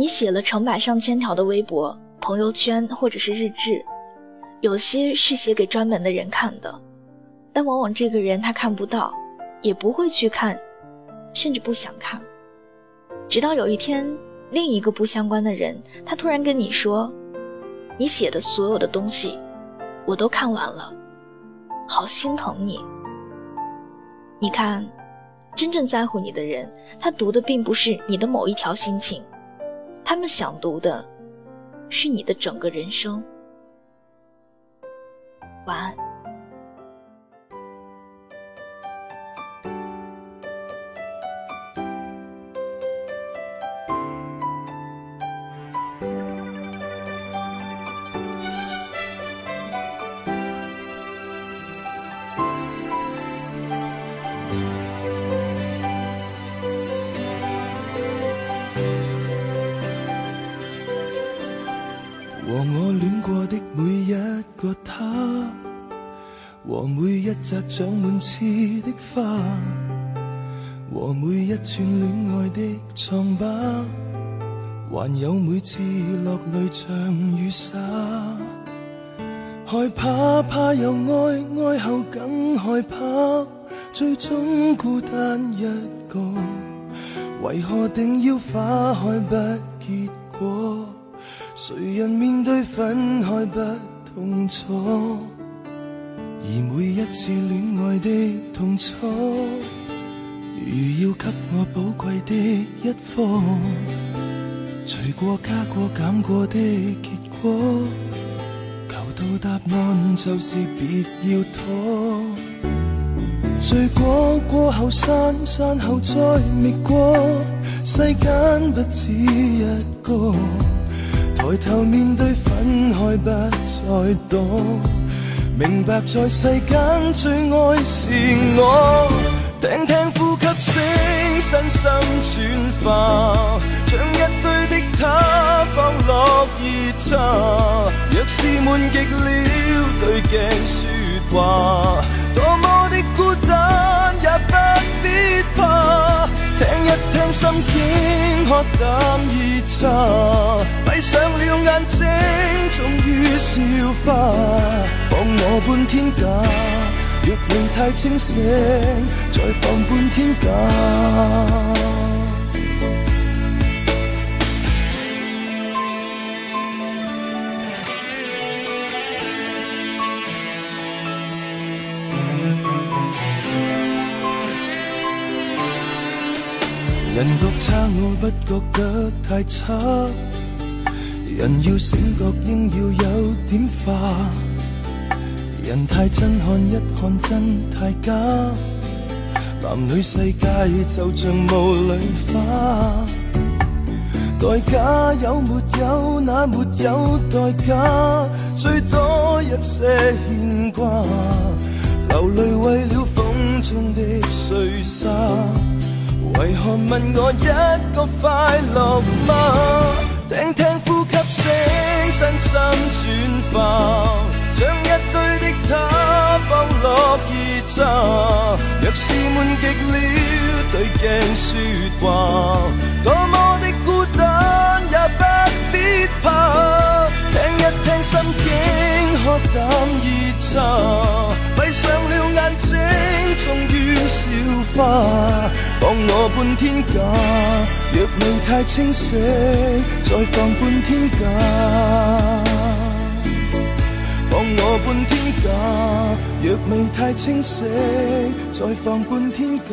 你写了成百上千条的微博、朋友圈或者是日志，有些是写给专门的人看的，但往往这个人他看不到，也不会去看，甚至不想看。直到有一天，另一个不相关的人，他突然跟你说：“你写的所有的东西，我都看完了，好心疼你。”你看，真正在乎你的人，他读的并不是你的某一条心情。他们想读的，是你的整个人生。晚安。他和每一扎长满刺的花，和每一串恋爱的疮疤，还有每次落泪像雨洒。害怕，怕又爱，爱后更害怕，最终孤单一个。为何定要花开不结果？谁人面对分开不痛楚？而每一次恋爱的痛楚，如要给我宝贵的一课，除过加过减过的结果，求到答案就是别要拖。醉过过后散，散后再觅过，世间不止一个，抬头面对分开不再躲。明白在世间最爱是我，听听呼吸声，身心转化，将一堆的他放落热茶。若是闷极了，对镜说话，多么的孤单心境，喝淡热茶，闭上了眼睛，终于笑化。放我半天假，若未太清醒，再放半天假。人觉差，我不觉得太差。人要醒觉，应要有点化。人太真，看一看真太假。男女世界就像雾里花，代价有没有？那没有代价，最多一些牵挂。流泪为了为何问我一个快乐吗？听听呼吸声，身心转化。将一堆的他放落热茶，若是闷极了，对镜说话，多么的孤单也不必怕，听一听心境，喝淡热茶，闭上了眼睛终于消化，放我半天假，若未太清醒，再放半天假。放我半天假，若未太清醒，再放半天假。